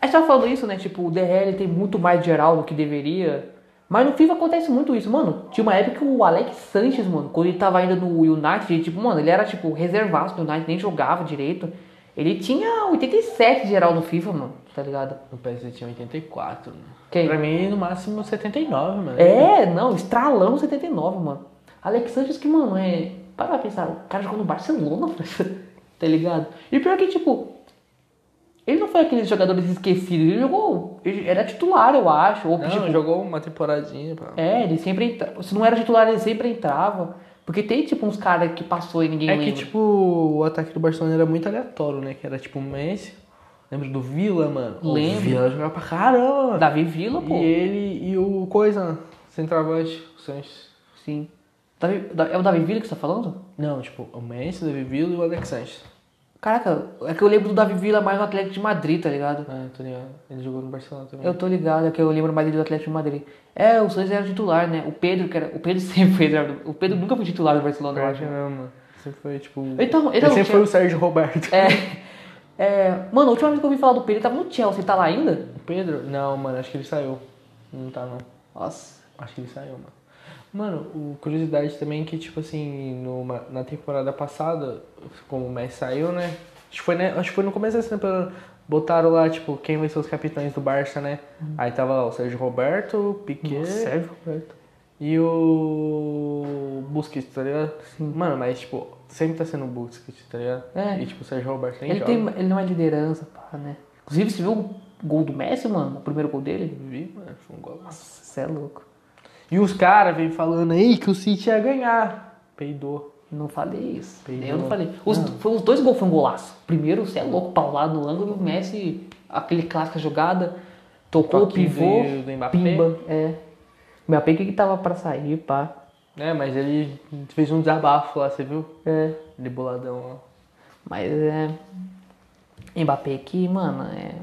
A gente tava falando isso, né? Tipo, o DRL tem muito mais geral do que deveria. Mas no FIFA acontece muito isso, mano. Tinha uma época que o Alex Sanches, mano, quando ele tava ainda no United, ele, tipo, mano, ele era, tipo, reservado do United, nem jogava direito. Ele tinha 87 geral no FIFA, mano, tá ligado? No PSG tinha 84, mano. Quem? Pra mim, no máximo, 79, mano. É, não, estralando 79, mano. Alex Sanches que, mano, é. Para pra pensar, o cara jogou no Barcelona, tá ligado? E pior que, tipo, ele não foi aqueles jogadores esquecidos, ele jogou. Ele era titular, eu acho. Ou, Não, tipo, jogou uma temporadinha, pá. É, ele sempre entrava. Se não era titular, ele sempre entrava. Porque tem, tipo, uns caras que passou e ninguém É lembra. que, tipo, o ataque do Barcelona era muito aleatório, né? Que era, tipo, o Messi. Lembra do Vila, mano? Lembro. O Vila jogava pra caramba. Davi Villa, pô. E ele e o Coisa, centroavante, o Sanches. Sim. Davi- Da- é o Davi Villa que você tá falando? Não, tipo, o Messi, o David Villa e o Alex Sanches. Caraca, é que eu lembro do Davi Villa mais no Atlético de Madrid, tá ligado? Ah, tô ligado. Ele jogou no Barcelona também. Eu tô ligado, é que eu lembro mais dele do Atlético de Madrid. É, o Santos era titular, né? O Pedro, que era. O Pedro sempre foi. O Pedro nunca foi titular do Barcelona, eu acho. não, mano. Sempre foi, tipo... Então, ele então, sempre tinha- foi o Sérgio Roberto. É. É. Mano, a última vez que eu ouvi falar do Pedro, ele tava no Chelsea, ele tá lá ainda? O Pedro? Não, mano, acho que ele saiu. Não tá, não. Nossa. Acho que ele saiu, mano. Mano, o curiosidade também é que, tipo assim, numa, na temporada passada, como o Messi saiu, né? Acho que foi, né? Acho que foi no começo dessa temporada. Botaram lá, tipo, quem vai ser os capitães do Barça, né? Aí tava lá o Sérgio Roberto, o Piquet Nossa, Sérgio Roberto. e o Busquets, tá ligado? Mano, mas, tipo, sempre tá sendo o Busquets, tá ligado? É. E, tipo, o Sérgio Roberto nem Ele, joga. tem, ele não é liderança, pá, né? Inclusive, você viu gol do Messi, mano? O primeiro gol dele? Vi, mano, foi um gol. Nossa, você é louco. E os caras vêm falando aí que o City ia ganhar. Peidou. Não falei isso. Peidou. Eu não falei. Os, foi- os dois gols foi um golaço. Primeiro, você é louco, paulado no ângulo, o Messi, aquele clássica jogada, tocou o pivô, do- do Mbappé. pimba. É. O Mbappé que que tava pra sair, pá. É, mas ele fez um desabafo lá, você viu? É. Ele boladão lá. Mas é. Mbappé aqui, mano, é.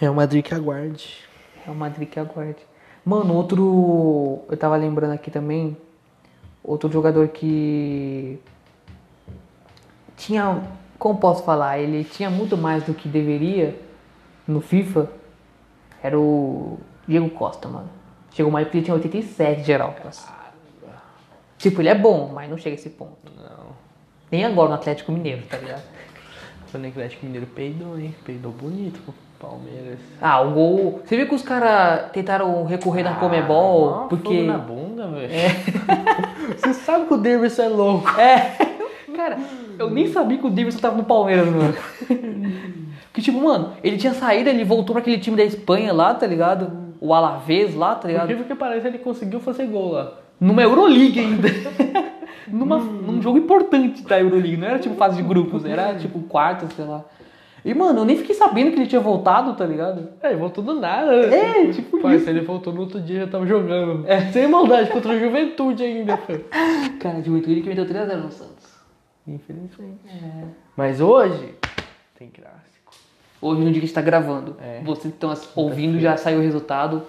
É o Madrid que aguarde. É o Madrid que aguarde. Mano, outro. Eu tava lembrando aqui também. Outro jogador que. Tinha. Como posso falar? Ele tinha muito mais do que deveria no FIFA. Era o Diego Costa, mano. Chegou mais porque ele tinha 87 geral. Tipo, ele é bom, mas não chega a esse ponto. Não. Nem agora no Atlético Mineiro, tá ligado? O Atlético Mineiro peidou, hein? Peidou bonito pro Palmeiras. Ah, o gol. Você viu que os caras tentaram recorrer na Comebol? Ah, porque. na bunda, velho. Você sabe que o Davidson é louco. É. Cara, eu nem sabia que o Davidson tava no Palmeiras, mano. Que tipo, mano, ele tinha saído, ele voltou pra aquele time da Espanha lá, tá ligado? O Alavés lá, tá ligado? incrível que pareça, ele conseguiu fazer gol lá. Numa Euroleague ainda. Numa, num jogo importante da Euroleague. Não era tipo fase de grupos, era tipo quarto, sei lá. E, mano, eu nem fiquei sabendo que ele tinha voltado, tá ligado? É, ele voltou do nada. É, tipo Pai, isso. se ele voltou no outro dia, já tava jogando. Sem maldade, contra a juventude ainda. Cara, de Juventude que meteu 3x0 no Santos. Infelizmente. Mas hoje, tem clássico. Hoje, no dia que a gente tá gravando. É. Vocês que estão ouvindo, já saiu o resultado.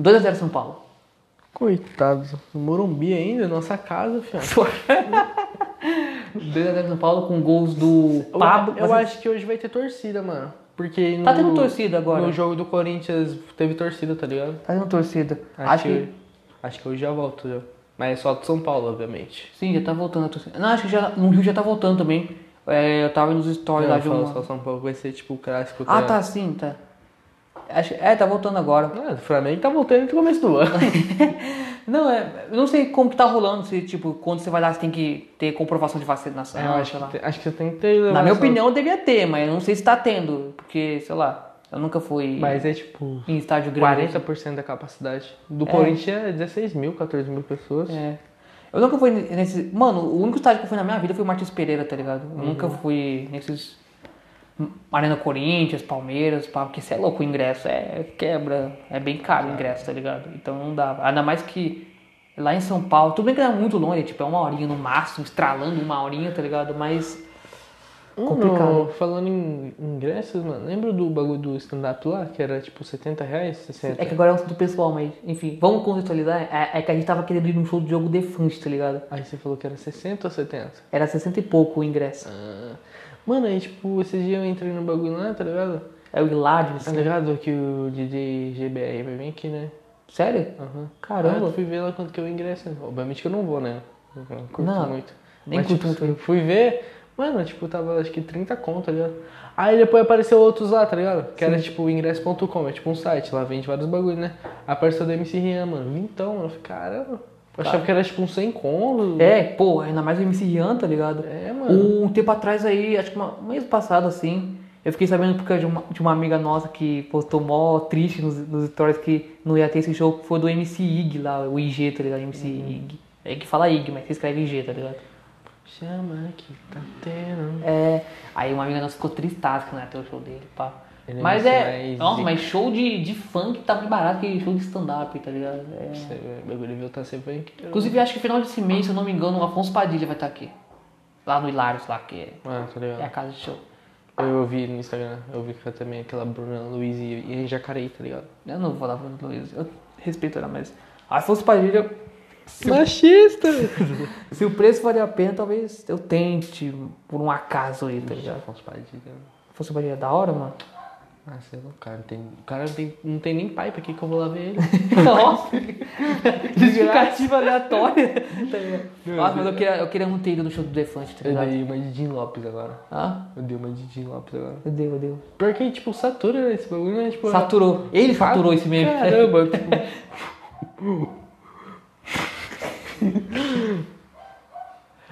2x0 São Paulo. Coitados, no Morumbi ainda, nossa casa, filho. 2x0 São Paulo com gols do Eu, Pablo. eu Mas- acho que hoje vai ter torcida, mano. Porque no, Tá tendo torcida agora. No jogo do Corinthians teve torcida, tá ligado? Tá tendo torcida. Acho, Acho que, acho que hoje já volto, já. Mas é só de São Paulo, obviamente. Sim, já tá voltando a torcida. Não, acho que já, no Rio já tá voltando também. É, eu tava nos stories Não, lá de eu uma. só São Paulo vai ser tipo o clássico. Ah, tá? tá sim, tá. Acho, é, tá voltando agora. Ah, o Flamengo tá voltando no começo do ano. Não, é. Eu não sei como que tá rolando, se, tipo, quando você vai lá, você tem que ter comprovação de vacinação. É, eu acho, sei lá. que, acho que você tem que ter. Na minha opinião, devia ter, mas eu não sei se tá tendo. Porque, sei lá, eu nunca fui Mas é tipo. em estádio grande. 40% da capacidade. Do É. Corinthians é 16 mil, 14 mil pessoas. É. Eu nunca fui nesse. Mano, o único estádio que eu fui na minha vida foi o Martins Pereira, tá ligado? Eu nunca fui nesses. Arena Corinthians, Palmeiras, pá, porque você é louco, o ingresso é quebra, é bem caro o ingresso, tá ligado? Então não dá. Ainda mais que lá em São Paulo, tudo bem que é muito longe, tipo, é uma horinha no máximo, estralando uma horinha, tá ligado? Mas. Complicado. No- falando em ingressos, mano, lembra do bagulho do stand-up lá, que era tipo 70 reais? 60? É que agora é um assunto pessoal, mas, enfim, vamos contextualizar. É, é que a gente tava querendo ir num show do jogo Defante, tá ligado? Aí você falou que era 60 ou 70? Era 60 e pouco o ingresso. Ah. Mano, aí tipo, esses dias eu entrei no bagulho lá, tá ligado? É o Hilário, Tá ligado que o DJ GBR vai vir aqui, né? Sério? Aham. Caramba. Aí eu fui ver lá quanto que o ingresso. Obviamente que eu não vou, né? Eu não curto Não, muito. nem Mas, curto tipo, muito. eu Fui ver, mano, tipo, tava acho que 30 conto, tá ligado? Aí depois apareceu outros lá, tá ligado? Que era tipo ingresso.com, é tipo um site, lá vende vários bagulhos, né? Apareceu do MC Rian, mano. Então, mano, eu falei, caramba. Eu achava que era tipo um 100 conto. É, pô, ainda mais o MC Rian, tá ligado? É, mano. Um tempo atrás aí, acho que uma- um mês passado, assim, eu fiquei sabendo porque de uma, de uma amiga nossa que postou mó triste nos, nos stories que não ia ter esse show, que foi do MC Ig lá, o IG, tá ligado? MC Uhum. Ig. É que fala Ig, mas você escreve IG, tá ligado? Chama que tá tendo. É, aí uma amiga nossa ficou tristaça que não ia ter o show dele, pá. Ele é mas é, mais nossa, mas show de, de funk tá mais barato que show de stand-up, tá ligado? É. Você O bagulho veio tá sempre bem. Inclusive, acho que final desse mês, se eu não me engano, o Afonso Padilha vai estar aqui. Lá no Hilários, lá, que é, Ah, tá ligado. é a casa de show. Eu vi no Instagram, eu vi que também aquela Bruna Luiz e, e Jacareí, tá ligado? Eu não vou falar pro Luiz, eu respeito ela, mas. Afonso Padilha, Machista! se o preço valer a pena, talvez eu tente, por um acaso aí, tá ligado? Afonso Padilha. Afonso Padilha é da hora, mano. Ah, sei lá, o cara não tem, o cara não tem, não tem nem pai, pra que que eu vou lá ver ele? Nossa! Justificativa aleatória. Tá? Nossa, mas eu queria, eu queria muito ter ido no show do Defante, tá Eu ligado? dei uma de Jim Lopes agora. Ah, Eu dei uma de Jim Lopes agora. eu dei, eu dei. Pior que, tipo, satura né, esse bagulho, né? Tipo, Saturou. Ele saturou esse meme. Caramba, tipo...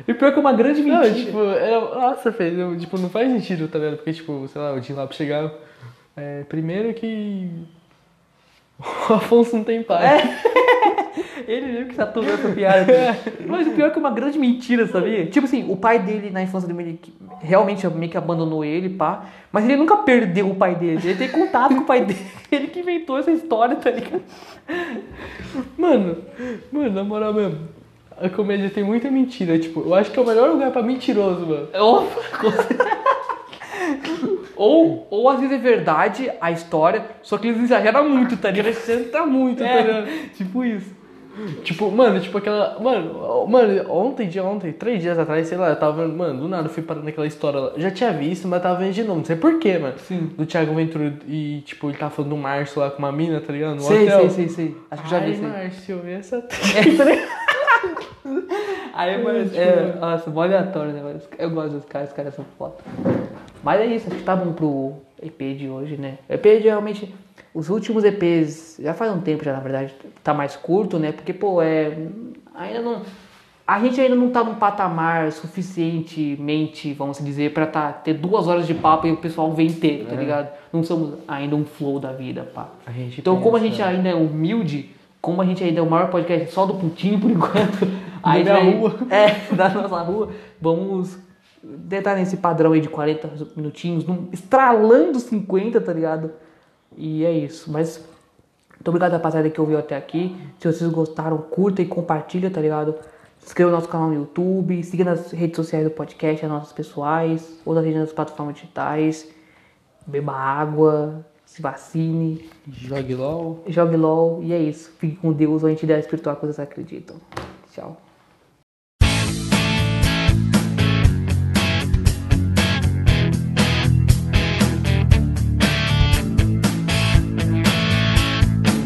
E pior que é uma grande Não, mentira. tipo, é, nossa, fez, eu, tipo, não faz sentido, tá ligado? Porque, tipo, sei lá, o Jim Lopes chegar. É, primeiro que. O Afonso não tem pai. Ele mesmo que tá toda essa piada. Mas o pior é que é uma grande mentira, sabia? Tipo assim, o pai dele na infância dele realmente meio que abandonou ele, pá. Mas ele nunca perdeu o pai dele. Ele tem contato com o pai dele. Ele que inventou essa história, tá ligado? Mano, mano, na moral mesmo. A comédia tem muita mentira, tipo, eu acho que é o melhor lugar pra mentiroso, mano. Ou, ou, ou às vezes é verdade a história, só que eles exageram muito, tá ligado? Acrescenta muito, tá É, ligado? tipo isso. Tipo, mano, tipo aquela. Mano, mano, ontem, de ontem, três dias atrás, sei lá, eu tava vendo, mano, do nada eu fui parando naquela história lá. Já tinha visto, mas tava vendo de novo. Não sei porquê, mano. Sim. Do Thiago Ventura e, tipo, ele tava falando do Márcio lá com uma mina, tá ligado? No Sei, hotel. sei, sei, sei. Acho que já vi Ai. Márcio, essa. Aí, mas, é, nossa, mó aleatório, né? Eu gosto dos caras, os caras são foda. Mas é isso, acho que tá bom pro EP de hoje, né? EP de realmente. Os últimos EPs, já faz um tempo já, na verdade, tá mais curto, né? Porque, pô, é. Ainda não. A gente ainda não tá num patamar suficientemente, vamos dizer, pra tá, ter duas horas de papo e o pessoal vem inteiro, tá ligado? Não somos ainda um flow da vida, pá. A gente Então, como a pensa- gente ainda é humilde, como a gente ainda é o maior podcast só do Putinho por enquanto, Da gente minha vai- rua. É, da nossa rua, vamos tentar nesse padrão aí de 40 minutinhos, num- estralando 50, tá ligado? E é isso. Mas muito obrigado, rapaziada, que ouviu até aqui. Se vocês gostaram, curta e compartilha, tá ligado? Se inscreva no nosso canal no YouTube, siga nas redes sociais do podcast, as nossas pessoais, ou nas redes das plataformas digitais. Beba água, se vacine, Jogue LOL. jogue LOL e é isso. Fique com Deus ou a entidade espiritual que vocês acreditam. Tchau.